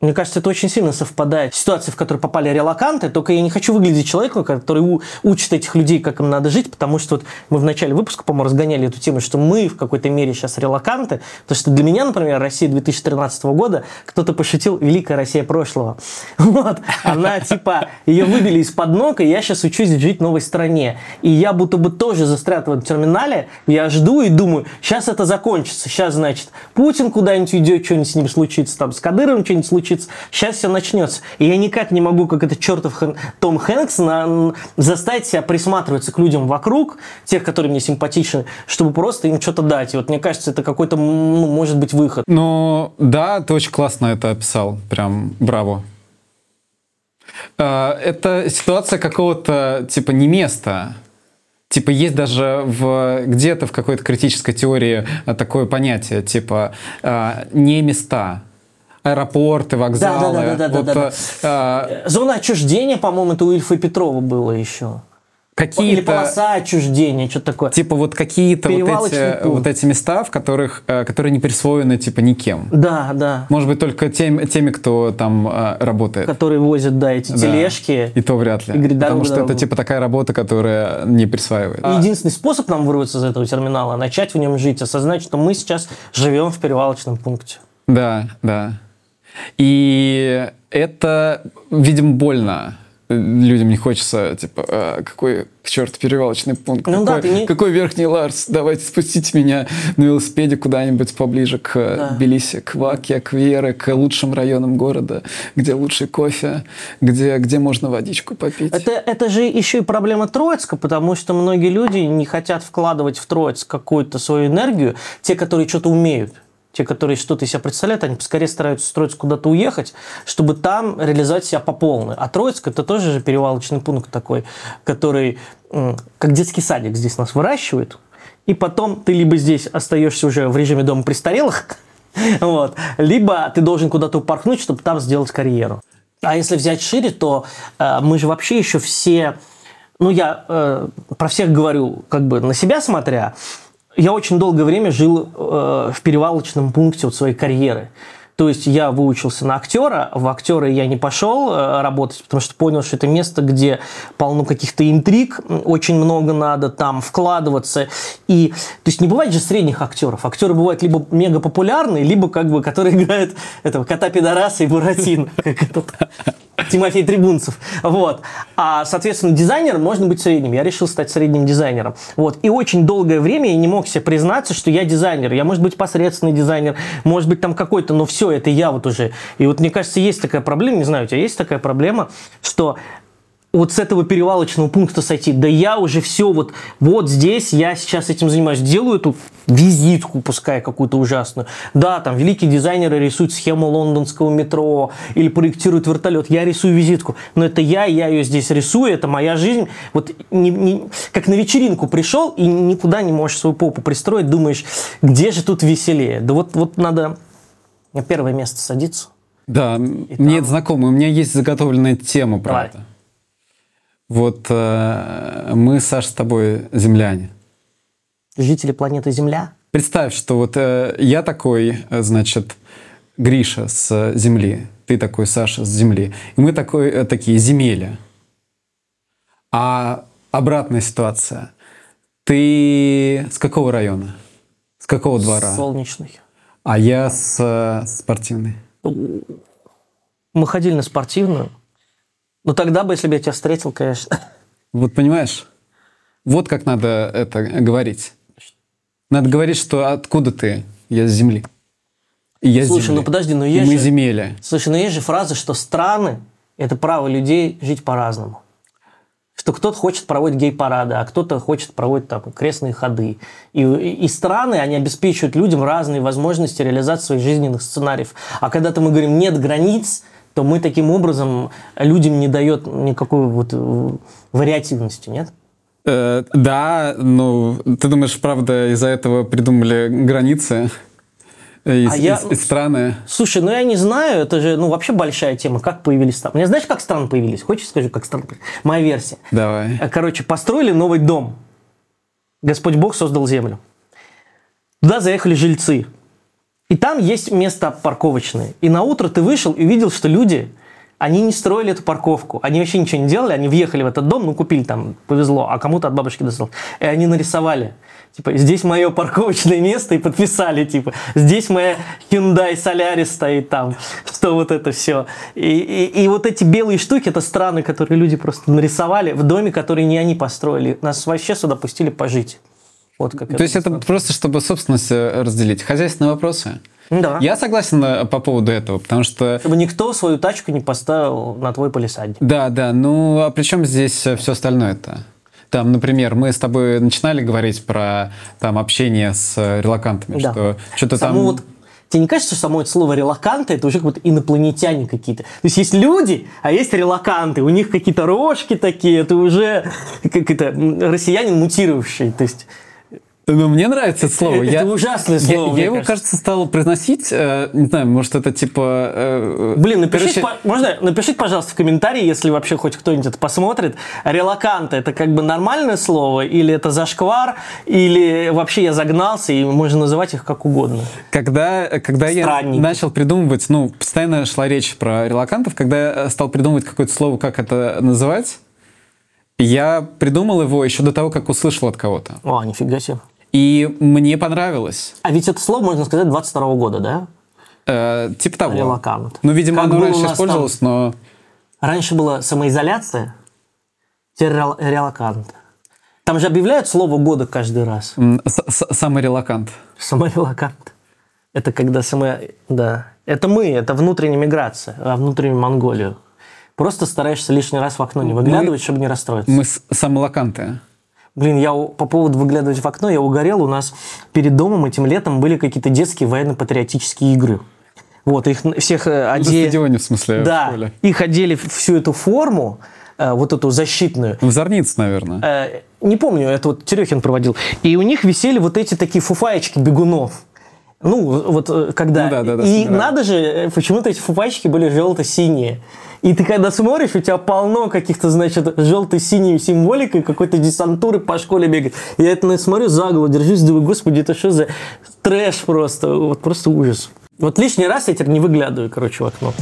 мне кажется, это очень сильно совпадает. С ситуацией, в которую попали релаканты, только я не хочу выглядеть человеком, который у- учит этих людей, как им надо жить, потому что вот мы в начале выпуска, по-моему, разгоняли эту тему, что мы в какой-то мере сейчас релаканты, потому что для меня, например, Россия 2013 года, кто-то пошутил «Великая Россия прошлого». Вот, она типа, ее выбили из-под ног, и я сейчас учусь жить в новой стране. И я будто бы тоже застрял в этом терминале, я жду и думаю, сейчас это закончится, сейчас, значит, Путин куда-нибудь уйдет, что-нибудь с ним случится, там, с Кадыровым что-нибудь случится, сейчас все начнется. И я никак не могу, как этот чертов Хэн- Том Хэнкс, на- заставить себя присматриваться к людям вокруг, тех, которые мне симпатичны, чтобы просто им что-то дать. И вот мне кажется, это какой-то, ну, может быть, выход. Ну, да, ты очень классно это описал. Прям браво. Э, Это ситуация какого-то, типа, не места. Типа, есть даже в, где-то в какой-то критической теории э, такое понятие, типа, э, не места. Аэропорты, вокзалы. да, да, да, Вот, да, да. э, э, Зона отчуждения, по-моему, это у Ильфа Петрова было еще. какие-то... Или полоса отчуждения, что-то такое. Типа вот какие-то вот эти, пункт. вот эти места, в которых, э, которые не присвоены типа никем. Да, да. Может быть, только тем, теми, кто там э, работает. Которые возят, да, эти Да. тележки. И то вряд ли. И говорит, Потому что дорогу. это типа такая работа, которая не присваивает. И Единственный способ нам вырваться из этого терминала, начать в нем жить, осознать, что мы сейчас живем в перевалочном пункте. Да, да. И это, видимо, больно. Людям не хочется, типа, «А, какой к черту перевалочный пункт, Ну какой, да, не- какой верхний Ларс, давайте спустите меня на велосипеде куда-нибудь поближе к Да. Тбилиси, к Ваке, к Вере, к лучшим районам города, где лучший кофе, где, где можно водичку попить. Это, это же еще и проблема Троицка, потому что многие люди не хотят вкладывать в Троицк какую-то свою энергию, те, которые что-то умеют. Те, которые что-то из себя представляют, они поскорее стараются с Троицка куда-то уехать, чтобы там реализовать себя по полной. А Троицк – это тоже же перевалочный пункт такой, который, как детский садик здесь нас выращивают, и потом ты либо здесь остаешься уже в режиме дома престарелых, вот, либо ты должен куда-то упорхнуть, чтобы там сделать карьеру. А если взять шире, то э, мы же вообще еще все, ну я э, про всех говорю, как бы на себя смотря, я очень долгое время жил э, в перевалочном пункте вот своей карьеры. То есть я выучился на актера, в актеры я не пошел э, работать, потому что понял, что это место, где полно каких-то интриг, очень много надо там вкладываться. И, то есть не бывает же средних актеров. Актеры бывают либо мега популярные, либо как бы, которые играют этого кота пидораса и Буратино, как этот Тимофей Трибунцев. Вот. А, соответственно, дизайнер можно быть средним. Я решил стать средним дизайнером. Вот. И очень долгое время я не мог себе признаться, что я дизайнер. Я, может быть, посредственный дизайнер, может быть, там какой-то, но все, это я вот уже. И вот мне кажется, есть такая проблема, не знаю, у тебя есть такая проблема, что вот с этого перевалочного пункта сойти, да я уже все вот, вот здесь я сейчас этим занимаюсь, делаю эту визитку, пускай какую-то ужасную. Да, там великие дизайнеры рисуют схему лондонского метро или проектируют вертолет, я рисую визитку, но это я, я ее здесь рисую, это моя жизнь. Вот не, не- как на вечеринку пришел и никуда не можешь свою попу пристроить, думаешь, где же тут веселее? Да вот, вот надо на первое место садиться. Да, мне это знакомо. У меня есть заготовленная тема про Давай. это. Вот э, мы, Саша, с тобой земляне. Жители планеты Земля. Представь, что вот э, я такой, э, значит, Гриша с Земли, ты такой, Саша, с Земли, и мы такой, э, такие земели. А обратная ситуация. Ты с какого района? С какого двора? Солнечный. А я с э, спортивной. Мы ходили на спортивную. Ну, тогда бы, если бы я тебя встретил, конечно. Вот понимаешь? Вот как надо это говорить. Надо говорить, что откуда ты? Я с земли. И я Слушай, земли. ну подожди, И есть мы же- земели. Слушай, ну есть же фраза, что страны – это право людей жить по-разному. Что кто-то хочет проводить гей-парады, а кто-то хочет проводить там крестные ходы. И, и- и страны, они обеспечивают людям разные возможности реализации своих жизненных сценариев. А когда-то мы говорим «нет границ», то мы таким образом людям не дает никакой вот э, вариативности, нет? Э, да, ну, ты думаешь, правда, из-за этого придумали границы? И, А я- и- и страны? Слушай, ну я не знаю, это же ну, вообще большая тема, как появились страны. Мне знаешь, как страны появились? Хочешь скажу, как страны появились? Моя версия. Давай. Э, Короче, построили новый дом. Господь Бог создал землю. Туда заехали жильцы. И там есть место парковочное. И на утро ты вышел и увидел, что люди, они не строили эту парковку. Они вообще ничего не делали. Они въехали в этот дом, ну, купили там, повезло, а кому-то от бабушки досталось. И они нарисовали. Типа, здесь мое парковочное место, и подписали, типа, здесь моя Hyundai Solaris стоит там, что вот это все. И, и, и вот эти белые штуки, это страны, которые люди просто нарисовали в доме, который не они построили. Нас вообще сюда пустили пожить. Вот как То есть это просто, чтобы собственность э, разделить. Хозяйственные вопросы? Да. Я согласен э, по поводу этого, потому что... Чтобы никто свою тачку не поставил на твой полисадник. Да, да, ну а при чем здесь все остальное-то? Там, например, мы с тобой начинали говорить про там общение с э, релакантами, Да. что что-то там... Вот Тебе не кажется, что само это слово релаканты это уже как будто инопланетяне какие-то? То есть есть люди, а есть релаканты. У них какие-то рожки такие, это уже как это россиянин мутировавший. То есть Ну, мне нравится это слово. Это ужасное я- слово, Я, мне его, кажется. кажется, стал произносить, э, не знаю, может, это типа... э, Блин, напишите, короче, по- можно, напишите, пожалуйста, в комментарии, если вообще хоть кто-нибудь это посмотрит. Релаканты – это как бы нормальное слово, или это зашквар, или вообще я загнался, и можно называть их как угодно. Когда, когда я начал придумывать, ну, постоянно шла речь про релакантов, когда я стал придумывать какое-то слово, как это называть, я придумал его еще до того, как услышал от кого-то. О, нифига себе. И мне понравилось. А ведь это слово, можно сказать, 22 года, да? Э, типа того. Релакант. Ну, видимо, Как оно раньше использовалось, но... Раньше была самоизоляция, теперь рел- релакант. Там же объявляют слово года каждый раз. м, с- с- Самый релакант. Саморелакант. Это когда само... Да. Это мы, это внутренняя миграция, а внутреннюю Монголию. Просто стараешься лишний раз в окно не выглядывать, чтобы не расстроиться. Мы самолаканты. Блин, я по поводу выглядывать в окно, я угорел. У нас перед домом этим летом были какие-то детские военно-патриотические игры. Вот, их всех э, На одели... стадионе, в смысле, в Да, школе. их одели в всю эту форму, э, вот эту защитную. В Зорниц, наверное. Э, не помню, это вот Терехин проводил. И у них висели вот эти такие фуфаечки бегунов. Ну, вот когда... Ну да, да, да, и надо же, почему-то эти фуфаечки были желто-синие. И ты когда смотришь, у тебя полно каких-то, значит, желто-синей символикой какой-то десантуры по школе бегает. Я это на- смотрю за голову, держусь, думаю, господи, это что за трэш просто, вот просто ужас. Вот лишний раз я теперь не выглядываю, короче, в окно.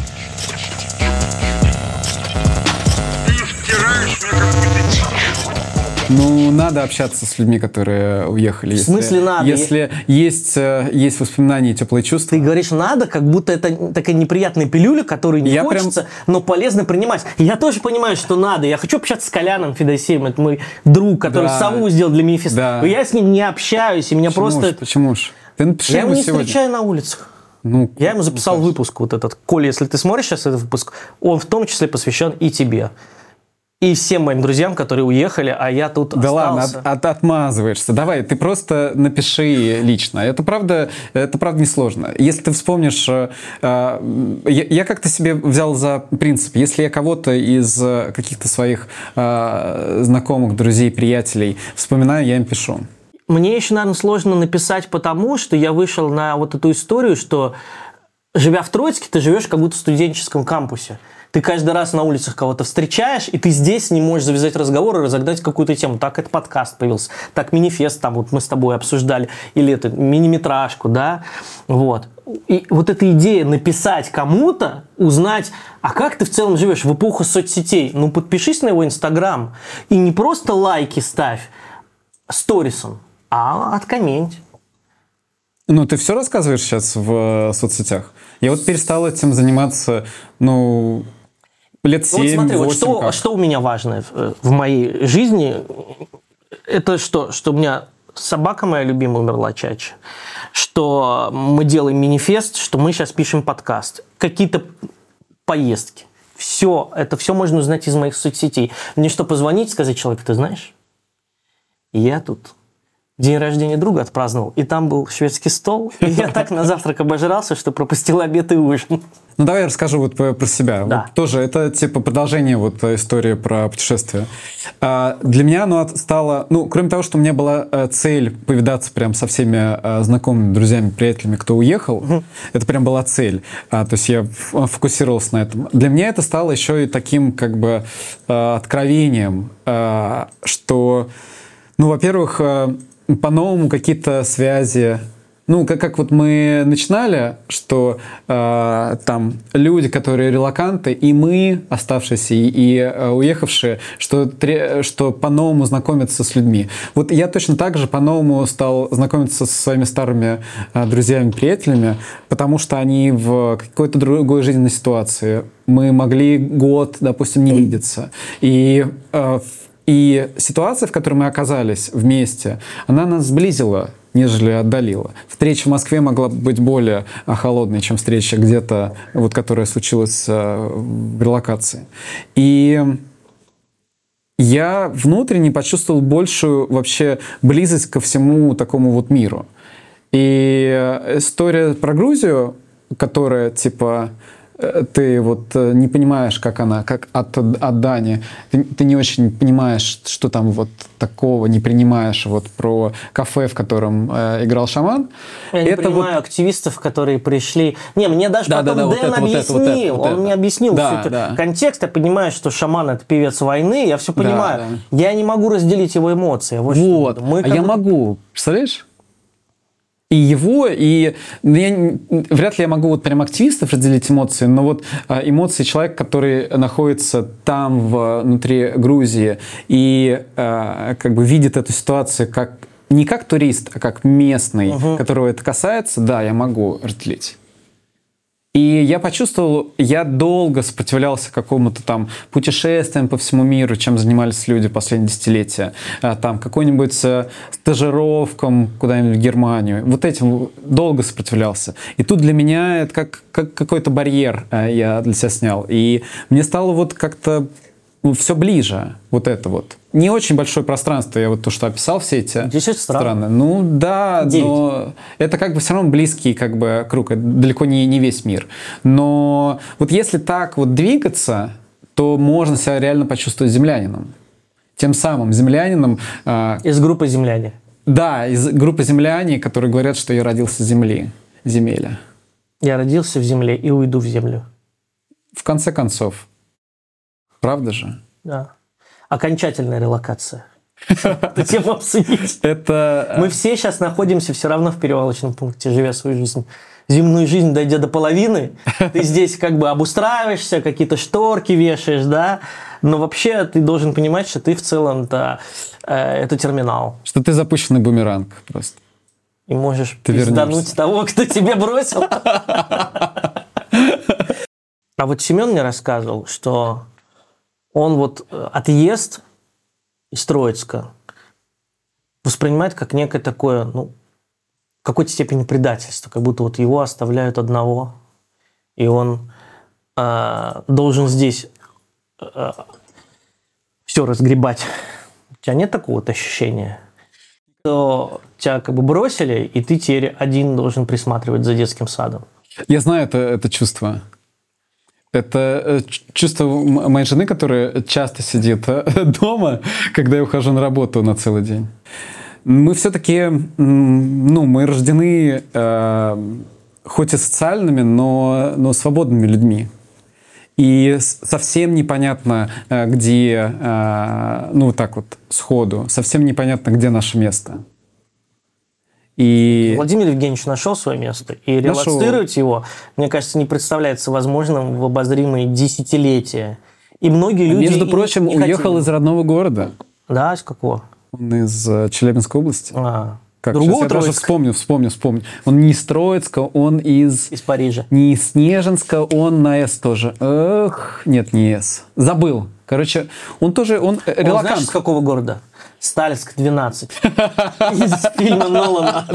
Ну, надо общаться с людьми, которые уехали. В смысле надо? Если есть, э, есть воспоминания и теплые чувства. Ты говоришь надо, как будто это такая неприятная пилюля, которую не Я прям- хочется, но полезно принимать. Я тоже понимаю, что надо. Я хочу общаться с Коляном Федосеем, это мой друг, который Да. сову сделал для манифеста. Да. Но я с ним не общаюсь, и меня Почему просто... ж, почему ж? Ты напиши Я его ему не сегодня. встречаю на улицах. Ну, Я ему записал выпуск вот этот. Коля, если ты смотришь сейчас этот выпуск, он в том числе посвящен и тебе. И всем моим друзьям, которые уехали, а я тут Да ладно, остался. от- от- отмазываешься. Давай, ты просто напиши лично. Это правда, это правда несложно. Если ты вспомнишь, э, э, я, я как-то себе взял за принцип, если я кого-то из э, каких-то своих э, знакомых, друзей, приятелей вспоминаю, я им пишу. Мне еще, наверное, сложно написать, потому что я вышел на вот эту историю, что живя в Троицке, ты живешь как будто в студенческом кампусе. Ты каждый раз на улицах кого-то встречаешь, и ты здесь не можешь завязать разговор и разогнать какую-то тему. Так это подкаст появился, так манифест там вот мы с тобой обсуждали, или это мини-метражку, да, вот. И вот эта идея написать кому-то, узнать, а как ты в целом живешь в эпоху соцсетей, ну подпишись на его инстаграм и не просто лайки ставь, сторисом, а откомменть. Ну, ты все рассказываешь сейчас в э, соцсетях? Я вот перестал этим заниматься, ну, лет Ну, вот 7 смотри, вот 8 что, как. что у меня важно в, в моей жизни, это что? Что у меня собака моя любимая умерла чаще, что мы делаем манифест, что мы сейчас пишем подкаст, какие-то поездки. Все, это все можно узнать из моих соцсетей. Мне что, позвонить, сказать человеку, ты знаешь, я тут день рождения друга отпраздновал, и там был шведский стол, и я так на завтрак обожрался, что пропустил обед и ужин. Ну, давай я расскажу вот про, себя. Да. Вот тоже это типа продолжение вот э, истории про путешествие. А, для меня оно стало, ну, кроме того, что у меня была э, цель повидаться прям со всеми э, знакомыми, друзьями, приятелями, кто уехал, это прям была цель. А, то есть я фокусировался на этом. Для меня это стало еще и таким как бы э, откровением, э, что, ну, во-первых, по-новому какие-то связи ну, как, как вот мы начинали, что э, там люди, которые релаканты, и мы, оставшиеся и, и, э, уехавшие, что, тре- что по-новому знакомятся с людьми. Вот я точно так же по-новому стал знакомиться со своими старыми э, друзьями, приятелями, потому что они в какой-то другой жизненной ситуации. Мы могли год, допустим, не видеться. И э, и ситуация, в которой мы оказались вместе, она нас сблизила, нежели отдалила. Встреча в Москве могла быть более а, холодной, чем встреча где-то, вот, которая случилась а, в релокации. И я внутренне почувствовал большую вообще близость ко всему такому вот миру. И история про Грузию, которая типа э, ты вот э, не понимаешь, как она, как от, от Дани, ты, ты не очень понимаешь, что там вот такого, не принимаешь вот про кафе, в котором э, играл шаман. Я не это вот понимаю активистов, которые пришли... Не, мне даже Да, потом да, да, вот Дэн это, вот это, объяснил. вот это, вот он это. мне объяснил Да, всю эту да. контекст. Я понимаю, что шаман – это певец войны. Я все понимаю. да. Я не могу разделить его эмоции. Вот. Вот, мы а я могу, представляешь? И его, и я, вряд ли я могу вот прям активистов разделить эмоции, но вот а, эмоции человека, который находится там в- внутри Грузии и а, как бы видит эту ситуацию как не как турист, а как местный, которого это касается, да, я могу разделить. И я почувствовал, я долго сопротивлялся какому-то там путешествиям по всему миру, чем занимались люди последние десятилетия. А, Там какой-нибудь э, стажировкам куда-нибудь в Германию. Вот этим долго сопротивлялся. И тут для меня это как, как какой-то барьер э, я для себя снял. И мне стало вот как-то все ближе, вот это вот. Не очень большое пространство, я вот то, что описал, все эти 10 стран. страны. Ну да, Девять. но это как бы все равно близкий как бы круг, это далеко не, не весь мир. Но вот если так вот двигаться, то можно себя реально почувствовать землянином. Тем самым землянином, а, Из группы «Земляне». да, из группы земляне, которые говорят, что я родился с земли, земеля. Я родился в земле и уйду в землю. В конце концов. Правда же? Да. Окончательная релокация. Эту тему обсудить. Это... Мы все сейчас находимся все равно в перевалочном пункте, живя свою жизнь. Земную жизнь, дойдя до половины, ты здесь как бы обустраиваешься, какие-то шторки вешаешь, да, но вообще ты должен понимать, что ты в целом-то э, это терминал. Что ты запущенный бумеранг просто. И можешь Ты пиздануть того, кто тебе бросил. А вот Семен мне рассказывал, что он вот э, отъезд из Троицка воспринимает как некое такое, ну, в какой-то степени предательство, как будто вот его оставляют одного, и он э, должен здесь все разгребать. У тебя нет такого вот ощущения? Что тебя как бы бросили, и ты теперь один должен присматривать за детским садом. Я знаю это, это чувство. Это э, чувство моей жены, которая часто сидит э, дома, когда я ухожу на работу на целый день. Мы все-таки, ну, мы рождены э, хоть и социальными, но, но свободными людьми. И совсем непонятно, э, где, ну, так вот, сходу, совсем непонятно, где наше место. И... Владимир Евгеньевич нашел свое место, и релацировать его, мне кажется, не представляется возможным в обозримые десятилетия. И многие люди... Между прочим, не уехал хотели. из родного города. Да, из какого? Он из э, Челябинской области. А, Как, другого сейчас я даже Троицка? вспомню, вспомню, вспомню. Он не из Троицка, он из... Из Парижа. Не из Снежинска, он на С тоже. Эх, нет, не С. Забыл. Короче, он тоже, он э, Он знаешь, из какого города? Сталинск 12. Из фильма Нолана.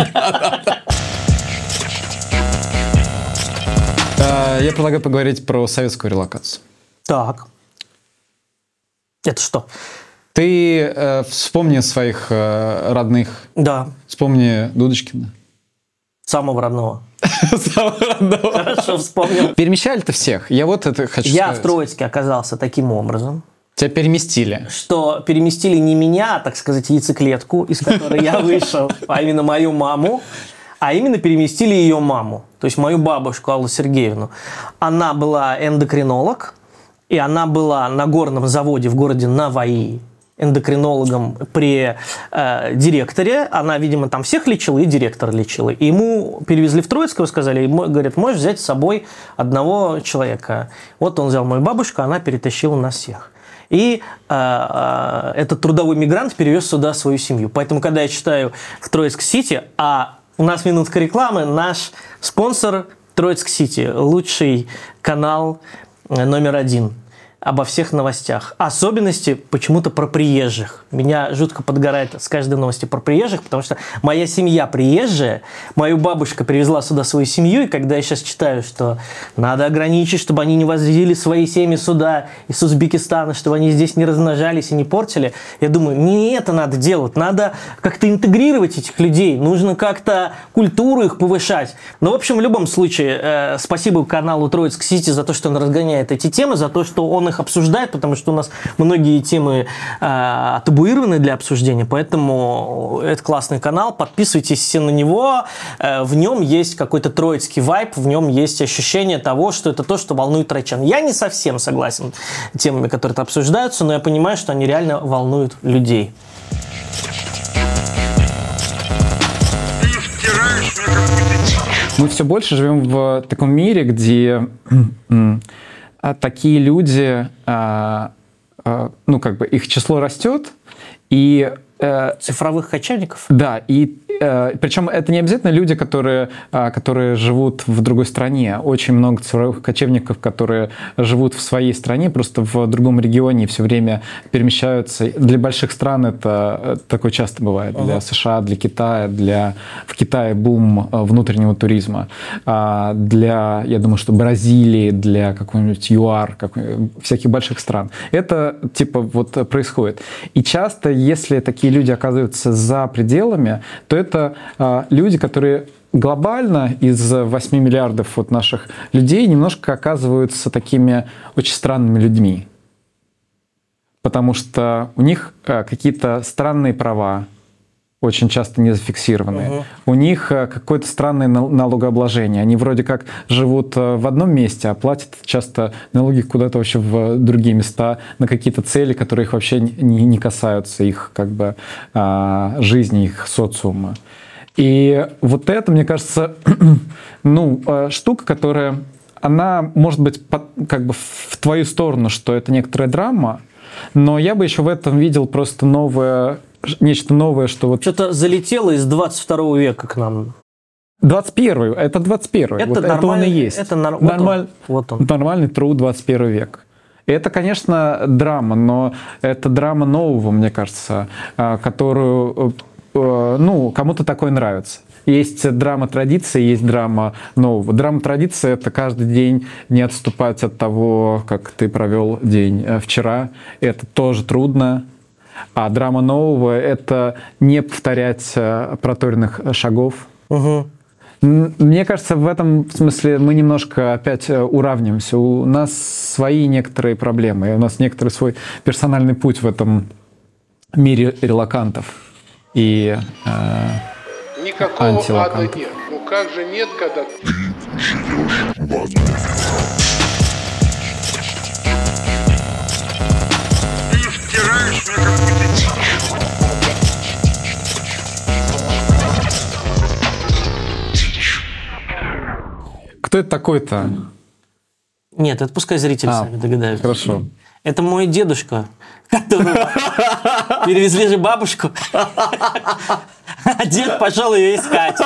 Э, Я предлагаю поговорить про советскую релокацию. Так. Это что? Ты э, вспомни своих э, родных, Да, вспомни Дудочкина. самого родного. Самого родного. Хорошо вспомнил. Перемещали ты всех? Я вот это хочу Я сказать. в Троицке оказался таким образом, Тебя переместили. что переместили не меня, а, так сказать, яйцеклетку, из которой я вышел, а именно мою маму, а именно переместили ее маму, то есть мою бабушку Аллу Сергеевну. Она была эндокринолог, и она была на горном заводе в городе Наваи эндокринологом при э, директоре. Она, видимо, там всех лечила, и директор лечила. Ему перевезли в Троицкого, сказали, говорят, можешь взять с собой одного человека. Вот он взял мою бабушку, она перетащила нас всех. И э, э, этот трудовой мигрант перевез сюда свою семью. Поэтому, когда я читаю в Троицк-Сити, а у нас минутка рекламы, наш спонсор Троицк-Сити, лучший канал э, номер один обо всех новостях. Особенности почему-то про приезжих. Меня жутко подгорает с каждой новости про приезжих, потому что моя семья приезжая, мою бабушка привезла сюда свою семью, и когда я сейчас читаю, что надо ограничить, чтобы они не возили свои семьи сюда из Узбекистана, чтобы они здесь не размножались и не портили, я думаю, не это надо делать, надо как-то интегрировать этих людей, нужно как-то культуру их повышать. Но, в общем, в любом случае, э, спасибо каналу Троицк Сити за то, что он разгоняет эти темы, за то, что он их обсуждает, потому что у нас многие темы э, табуированы для обсуждения, поэтому это классный канал, подписывайтесь все на него, э, в нем есть какой-то троицкий вайп, в нем есть ощущение того, что это то, что волнует тройчан. Я не совсем согласен темами, которые там обсуждаются, но я понимаю, что они реально волнуют людей. Мы все больше живем в таком мире, где такие люди, а, а, ну, как бы их число растет, и э, Цифровых кочевников? да, и э, причем это не обязательно люди, которые, а, которые живут в другой стране. Очень много цифровых кочевников, которые живут в своей стране, просто в другом регионе и все время перемещаются. Для больших стран это э, такое часто бывает. Для США, для Китая, для в Китае бум э, внутреннего туризма. А Для, я думаю, что Бразилии, для какой-нибудь ЮАР, какой- всяких больших стран. Это типа вот происходит. И часто, если такие люди оказываются за пределами, то это а, люди, которые глобально из 8 миллиардов вот наших людей немножко оказываются такими очень странными людьми. Потому что у них а, какие-то странные права, очень часто не зафиксированные. У них э, какое-то странное нал- налогообложение. Они вроде как живут э, в одном месте, а платят часто налоги куда-то вообще в другие места на какие-то цели, которые их вообще не, не касаются их как бы а, жизни, их социума. И вот это, мне кажется, ну, э, штука, которая, она может быть под- как бы в твою сторону, что это некоторая драма, но я бы еще в этом видел просто новое, нечто новое, что вот Что-то залетело из 22 века к нам. 21 это 21 Это вот это он и есть. это нар- вот он, Нормаль- вот он. Нормальный true 21 век. И Это, конечно, драма, но это драма нового, мне кажется, а, которую, э, ну, кому-то такое нравится. Есть драма традиции, есть драма нового. Драма традиции — это каждый день не отступать от того, как ты провел день э, вчера. Это тоже трудно. А драма нового — это не повторять э, проторенных шагов. М, Мне кажется, в этом смысле мы немножко опять э, уравниваемся. У нас свои некоторые проблемы, у нас некоторый свой персональный путь в этом мире релакантов. И э, Никакого ада нет. Ну как же нет, когда Ты кто это такой-то? Нет, это пускай зрители А, сами догадаются. Хорошо. Это мой дедушка, которого перевезли же бабушку, а дед пошел ее искать.